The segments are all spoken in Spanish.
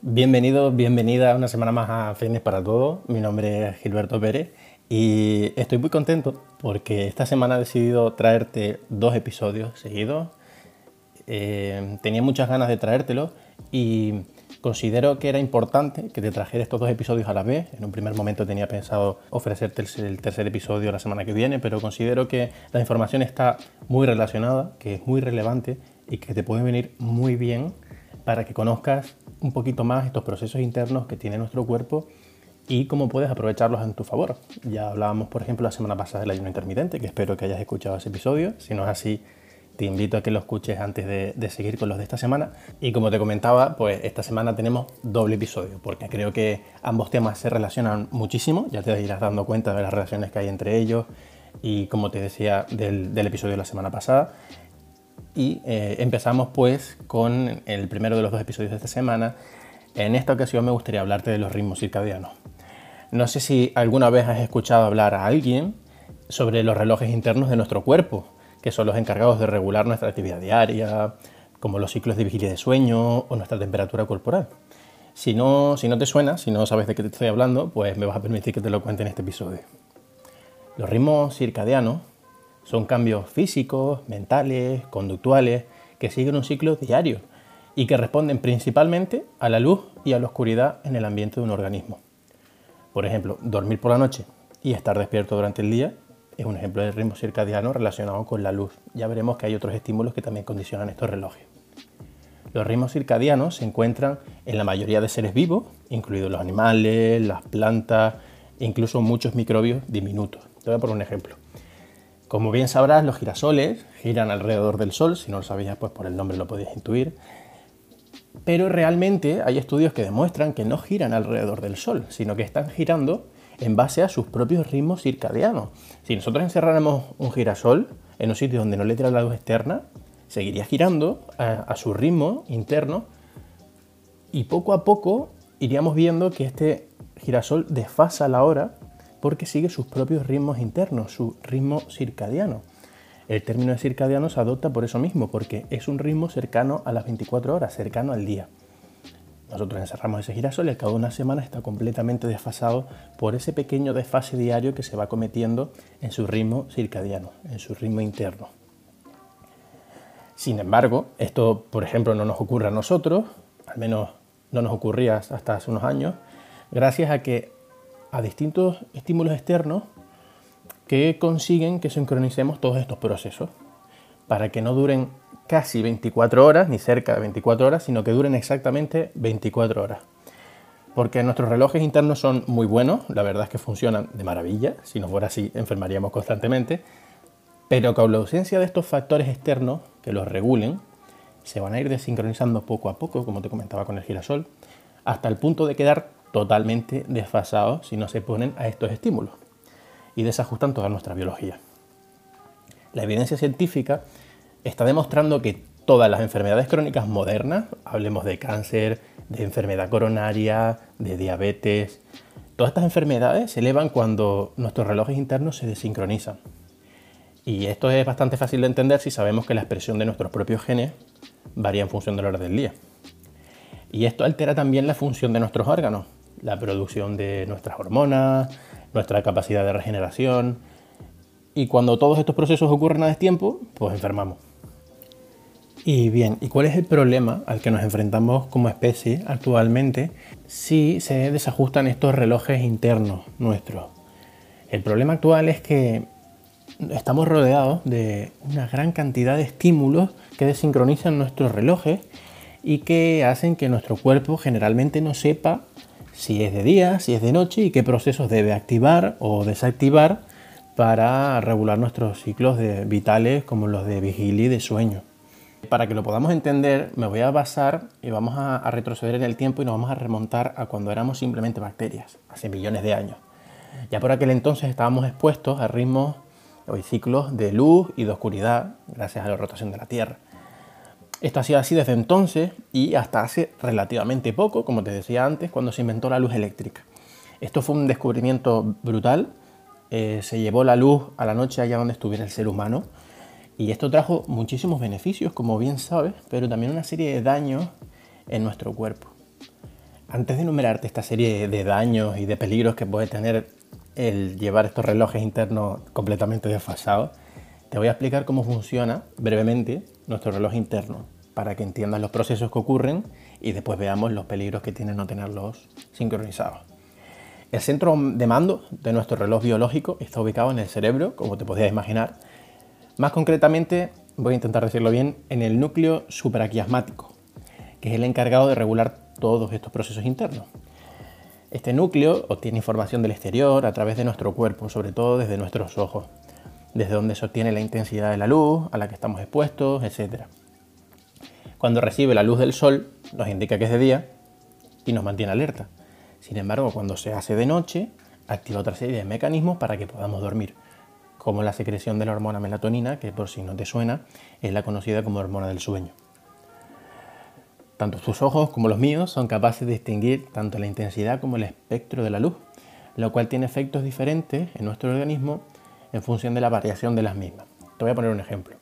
Bienvenido, bienvenida una semana más a Fitness para Todos. Mi nombre es Gilberto Pérez y estoy muy contento porque esta semana he decidido traerte dos episodios seguidos. Eh, tenía muchas ganas de traértelo y considero que era importante que te trajera estos dos episodios a la vez. En un primer momento tenía pensado ofrecerte el tercer episodio la semana que viene, pero considero que la información está muy relacionada, que es muy relevante y que te puede venir muy bien para que conozcas un poquito más estos procesos internos que tiene nuestro cuerpo y cómo puedes aprovecharlos en tu favor. Ya hablábamos, por ejemplo, la semana pasada del ayuno intermitente, que espero que hayas escuchado ese episodio. Si no es así, te invito a que lo escuches antes de, seguir con los de esta semana. Y como te comentaba, pues esta semana tenemos doble episodio, porque creo que ambos temas se relacionan muchísimo, ya te irás dando cuenta de las relaciones que hay entre ellos y como te decía del, episodio de la semana pasada. Y eh, empezamos pues con el primero de los dos episodios de esta semana. En esta ocasión me gustaría hablarte de los ritmos circadianos. No sé si alguna vez has escuchado hablar a alguien sobre los relojes internos de nuestro cuerpo que son los encargados de regular nuestra actividad diaria, como los ciclos de vigilia de sueño o nuestra temperatura corporal. Si no, si no te suena, si no sabes de qué te estoy hablando, pues me vas a permitir que te lo cuente en este episodio. Los ritmos circadianos son cambios físicos, mentales, conductuales, que siguen un ciclo diario y que responden principalmente a la luz y a la oscuridad en el ambiente de un organismo. Por ejemplo, dormir por la noche y estar despierto durante el día es un ejemplo de ritmo circadiano relacionado con la luz. Ya veremos que hay otros estímulos que también condicionan estos relojes. Los ritmos circadianos se encuentran en la mayoría de seres vivos, incluidos los animales, las plantas, incluso muchos microbios diminutos. Te voy a poner un ejemplo. Como bien sabrás, los girasoles giran alrededor del Sol, si no lo sabías, pues por el nombre lo podías intuir. Pero realmente hay estudios que demuestran que no giran alrededor del Sol, sino que están girando en base a sus propios ritmos circadianos. Si nosotros encerráramos un girasol en un sitio donde no le diera la luz externa, seguiría girando a, su ritmo interno y poco a poco iríamos viendo que este girasol desfasa la hora porque sigue sus propios ritmos internos, su ritmo circadiano. El término de circadiano se adopta por eso mismo, porque es un ritmo cercano a las 24 horas, cercano al día. Nosotros encerramos ese girasol y al cabo de una semana está completamente desfasado por ese pequeño desfase diario que se va cometiendo en su ritmo circadiano, en su ritmo interno. Sin embargo, esto, por ejemplo, no nos ocurre a nosotros, al menos no nos ocurría hasta hace unos años, gracias a que a distintos estímulos externos que consiguen que sincronicemos todos estos procesos para que no duren casi 24 horas, ni cerca de 24 horas, sino que duren exactamente 24 horas. Porque nuestros relojes internos son muy buenos, la verdad es que funcionan de maravilla, si no fuera así enfermaríamos constantemente, pero con la ausencia de estos factores externos que los regulen, se van a ir desincronizando poco a poco, como te comentaba con el girasol, hasta el punto de quedar totalmente desfasados si no se ponen a estos estímulos y desajustan toda nuestra biología. La evidencia científica está demostrando que todas las enfermedades crónicas modernas, hablemos de cáncer, de enfermedad coronaria, de diabetes, todas estas enfermedades se elevan cuando nuestros relojes internos se desincronizan. Y esto es bastante fácil de entender si sabemos que la expresión de nuestros propios genes varía en función de la hora del día. Y esto altera también la función de nuestros órganos, la producción de nuestras hormonas, nuestra capacidad de regeneración. Y cuando todos estos procesos ocurren a destiempo, pues enfermamos. Y bien, ¿y cuál es el problema al que nos enfrentamos como especie actualmente si se desajustan estos relojes internos nuestros? El problema actual es que estamos rodeados de una gran cantidad de estímulos que desincronizan nuestros relojes y que hacen que nuestro cuerpo generalmente no sepa si es de día, si es de noche y qué procesos debe activar o desactivar para regular nuestros ciclos vitales como los de vigilia y de sueño. Para que lo podamos entender, me voy a basar y vamos a, retroceder en el tiempo y nos vamos a remontar a cuando éramos simplemente bacterias, hace millones de años. Ya por aquel entonces estábamos expuestos a ritmos y ciclos de luz y de oscuridad gracias a la rotación de la Tierra. Esto ha sido así desde entonces y hasta hace relativamente poco, como te decía antes, cuando se inventó la luz eléctrica. Esto fue un descubrimiento brutal. Eh, se llevó la luz a la noche allá donde estuviera el ser humano y esto trajo muchísimos beneficios, como bien sabes, pero también una serie de daños en nuestro cuerpo. Antes de enumerarte esta serie de daños y de peligros que puede tener el llevar estos relojes internos completamente desfasados, te voy a explicar cómo funciona brevemente nuestro reloj interno para que entiendas los procesos que ocurren y después veamos los peligros que tiene no tenerlos sincronizados. El centro de mando de nuestro reloj biológico está ubicado en el cerebro, como te podías imaginar. Más concretamente, voy a intentar decirlo bien, en el núcleo supraquiasmático, que es el encargado de regular todos estos procesos internos. Este núcleo obtiene información del exterior a través de nuestro cuerpo, sobre todo desde nuestros ojos, desde donde se obtiene la intensidad de la luz a la que estamos expuestos, etc. Cuando recibe la luz del sol, nos indica que es de día y nos mantiene alerta. Sin embargo, cuando se hace de noche, activa otra serie de mecanismos para que podamos dormir, como la secreción de la hormona melatonina, que por si no te suena, es la conocida como hormona del sueño. Tanto tus ojos como los míos son capaces de distinguir tanto la intensidad como el espectro de la luz, lo cual tiene efectos diferentes en nuestro organismo en función de la variación de las mismas. Te voy a poner un ejemplo.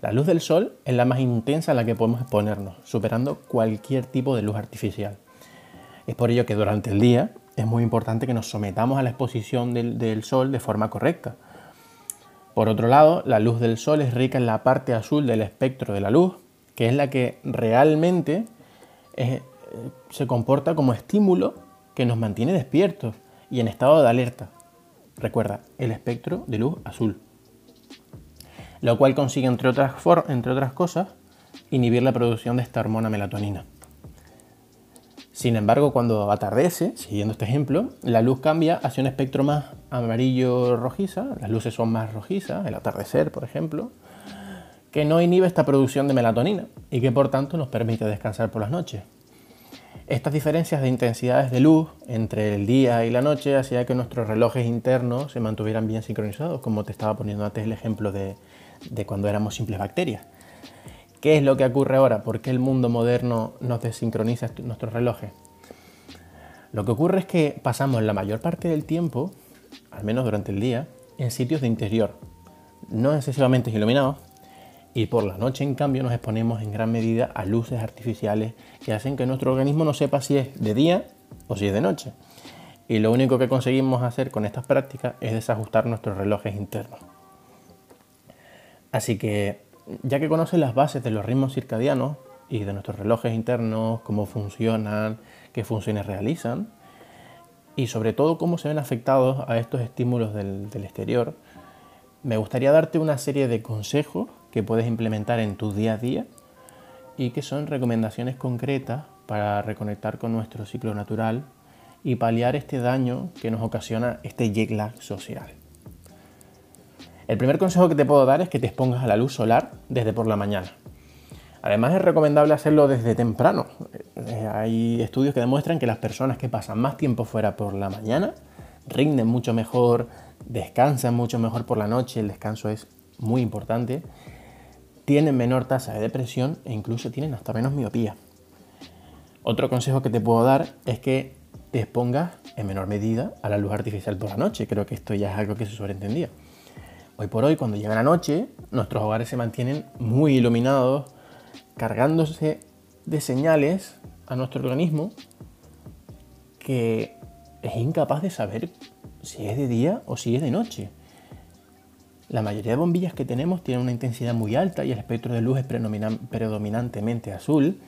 La luz del sol es la más intensa a la que podemos exponernos, superando cualquier tipo de luz artificial. Es por ello que durante el día es muy importante que nos sometamos a la exposición del, sol de forma correcta. Por otro lado, la luz del sol es rica en la parte azul del espectro de la luz, que es la que realmente eh, se comporta como estímulo que nos mantiene despiertos y en estado de alerta. Recuerda, el espectro de luz azul. Lo cual consigue, entre otras, cosas, inhibir la producción de esta hormona melatonina. Sin embargo, cuando atardece, siguiendo este ejemplo, la luz cambia hacia un espectro más amarillo rojiza, las luces son más rojizas, el atardecer, por ejemplo, que no inhibe esta producción de melatonina y que por tanto nos permite descansar por las noches. Estas diferencias de intensidades de luz entre el día y la noche hacía que nuestros relojes internos se mantuvieran bien sincronizados, como te estaba poniendo antes el ejemplo de, de cuando éramos simples bacterias. ¿Qué es lo que ocurre ahora? ¿Por qué el mundo moderno nos desincroniza nuestros relojes? Lo que ocurre es que pasamos la mayor parte del tiempo, al menos durante el día, en sitios de interior, no excesivamente iluminados, y por la noche, en cambio, nos exponemos en gran medida a luces artificiales que hacen que nuestro organismo no sepa si es de día o si es de noche. Y lo único que conseguimos hacer con estas prácticas es desajustar nuestros relojes internos. Así que ya que conoces las bases de los ritmos circadianos y de nuestros relojes internos, cómo funcionan, qué funciones realizan, y sobre todo cómo se ven afectados a estos estímulos del, exterior, me gustaría darte una serie de consejos que puedes implementar en tu día a día y que son recomendaciones concretas para reconectar con nuestro ciclo natural y paliar este daño que nos ocasiona este jet lag social. El primer consejo que te puedo dar es que te expongas a la luz solar desde por la mañana. Además es recomendable hacerlo desde temprano. Eh, hay estudios que demuestran que las personas que pasan más tiempo fuera por la mañana rinden mucho mejor, descansan mucho mejor por la noche, el descanso es muy importante, tienen menor tasa de depresión e incluso tienen hasta menos miopía. Otro consejo que te puedo dar es que te expongas en menor medida a la luz artificial por la noche. Creo que esto ya es algo que se sobreentendía. Hoy por hoy, cuando llega la noche, nuestros hogares se mantienen muy iluminados, cargándose de señales a nuestro organismo que es incapaz de saber si es de día o si es de noche. La mayoría de bombillas que tenemos tienen una intensidad muy alta y el espectro de luz es predominantemente azul,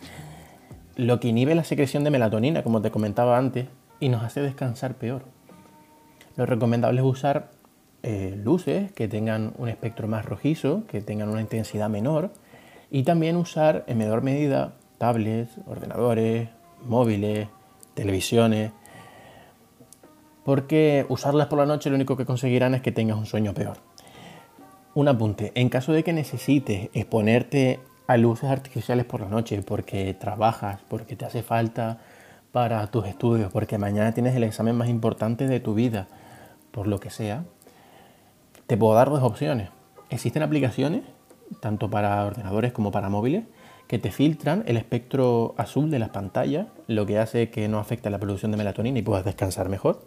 lo que inhibe la secreción de melatonina, como te comentaba antes, y nos hace descansar peor. Lo recomendable es usar eh, luces que tengan un espectro más rojizo, que tengan una intensidad menor y también usar en menor medida tablets, ordenadores, móviles, televisiones, porque usarlas por la noche lo único que conseguirán es que tengas un sueño peor. Un apunte, en caso de que necesites exponerte a luces artificiales por la noche porque trabajas, porque te hace falta para tus estudios, porque mañana tienes el examen más importante de tu vida, por lo que sea, te puedo dar dos opciones. Existen aplicaciones, tanto para ordenadores como para móviles, que te filtran el espectro azul de las pantallas, lo que hace que no afecte la producción de melatonina y puedas descansar mejor.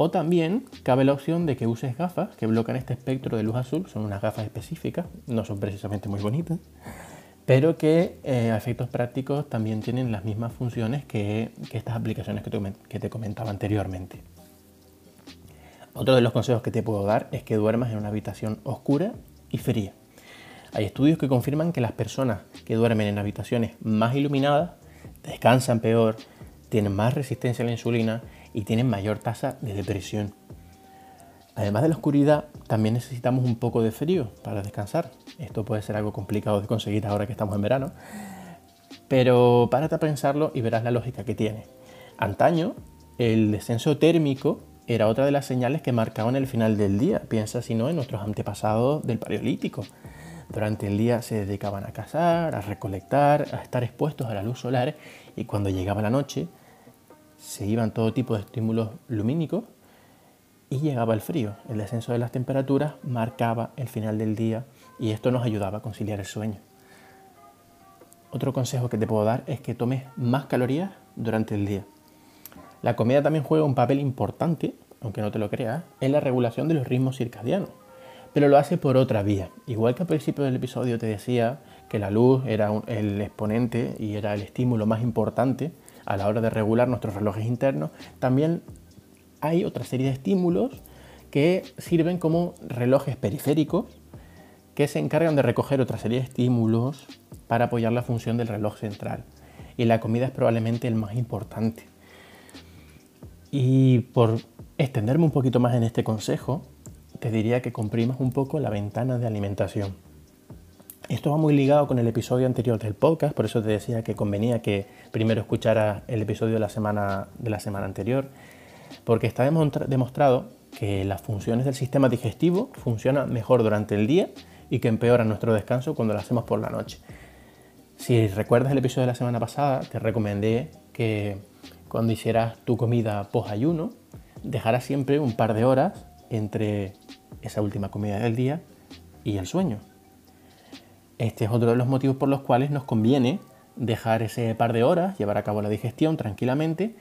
O también cabe la opción de que uses gafas que bloquean este espectro de luz azul, son unas gafas específicas, no son precisamente muy bonitas, pero que eh, a efectos prácticos también tienen las mismas funciones que, estas aplicaciones que te comentaba anteriormente. Otro de los consejos que te puedo dar es que duermas en una habitación oscura y fría. Hay estudios que confirman que las personas que duermen en habitaciones más iluminadas descansan peor, tienen más resistencia a la insulina y tienen mayor tasa de depresión. Además de la oscuridad, también necesitamos un poco de frío para descansar. Esto puede ser algo complicado de conseguir ahora que estamos en verano, pero párate a pensarlo y verás la lógica que tiene. Antaño, el descenso térmico era otra de las señales que marcaban el final del día. Piensa si no en nuestros antepasados del Paleolítico. Durante el día se dedicaban a cazar, a recolectar, a estar expuestos a la luz solar y cuando llegaba la noche se iban todo tipo de estímulos lumínicos y llegaba el frío. El descenso de las temperaturas marcaba el final del día y esto nos ayudaba a conciliar el sueño. Otro consejo que te puedo dar es que tomes más calorías durante el día. La comida también juega un papel importante, aunque no te lo creas, en la regulación de los ritmos circadianos pero lo hace por otra vía. Igual que al principio del episodio te decía que la luz era el exponente y era el estímulo más importante a la hora de regular nuestros relojes internos, también hay otra serie de estímulos que sirven como relojes periféricos que se encargan de recoger otra serie de estímulos para apoyar la función del reloj central. Y la comida es probablemente el más importante. Y por extenderme un poquito más en este consejo, te diría que comprimas un poco la ventana de alimentación. Esto va muy ligado con el episodio anterior del podcast, por eso te decía que convenía que primero escucharas el episodio de la semana, de la semana anterior, porque está demostrado que las funciones del sistema digestivo funcionan mejor durante el día y que empeoran nuestro descanso cuando lo hacemos por la noche. Si recuerdas el episodio de la semana pasada, te recomendé que cuando hicieras tu comida post ayuno, dejaras siempre un par de horas entre esa última comida del día y el sueño. Este es otro de los motivos por los cuales nos conviene dejar ese par de horas, llevar a cabo la digestión tranquilamente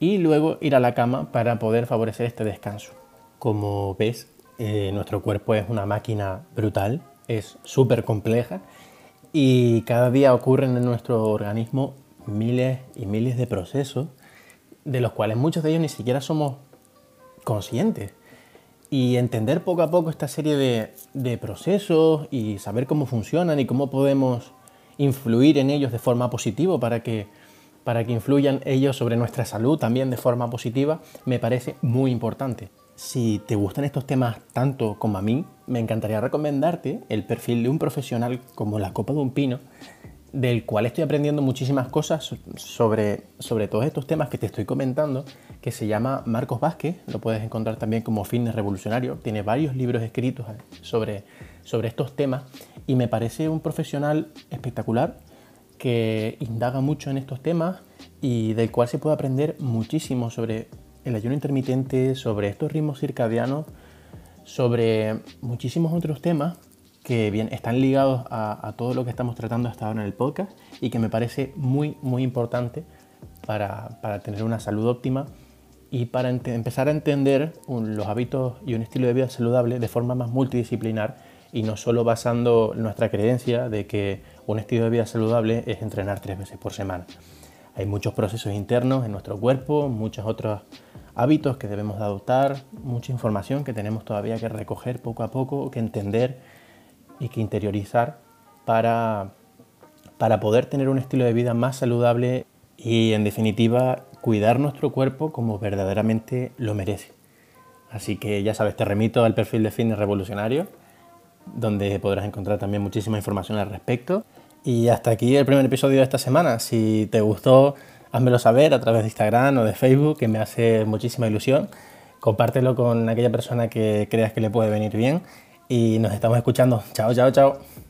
y luego ir a la cama para poder favorecer este descanso. Como ves, eh, nuestro cuerpo es una máquina brutal, es súper compleja y cada día ocurren en nuestro organismo miles y miles de procesos de los cuales muchos de ellos ni siquiera somos conscientes y entender poco a poco esta serie de, procesos y saber cómo funcionan y cómo podemos influir en ellos de forma positiva para que, para que influyan ellos sobre nuestra salud también de forma positiva, me parece muy importante. Si te gustan estos temas tanto como a mí, me encantaría recomendarte el perfil de un profesional como la copa de un pino, del cual estoy aprendiendo muchísimas cosas sobre, sobre todos estos temas que te estoy comentando, que se llama Marcos Vázquez, lo puedes encontrar también como Fitness Revolucionario, tiene varios libros escritos sobre, sobre estos temas. Y me parece un profesional espectacular que indaga mucho en estos temas y del cual se puede aprender muchísimo sobre el ayuno intermitente, sobre estos ritmos circadianos, sobre muchísimos otros temas que bien, están ligados a, todo lo que estamos tratando hasta ahora en el podcast y que me parece muy, muy importante para, tener una salud óptima y para empezar a entender los hábitos y un estilo de vida saludable de forma más multidisciplinar y no solo basando nuestra creencia de que un estilo de vida saludable es entrenar tres veces por semana. Hay muchos procesos internos en nuestro cuerpo, muchos otros hábitos que debemos de adoptar, mucha información que tenemos todavía que recoger poco a poco, que entender y que interiorizar para, para poder tener un estilo de vida más saludable y en definitiva cuidar nuestro cuerpo como verdaderamente lo merece. Así que ya sabes, te remito al perfil de Fitness Revolucionario, donde podrás encontrar también muchísima información al respecto. Y hasta aquí el primer episodio de esta semana. Si te gustó, házmelo saber a través de Instagram o de Facebook, que me hace muchísima ilusión. Compártelo con aquella persona que creas que le puede venir bien y nos estamos escuchando. Chao, chao, chao.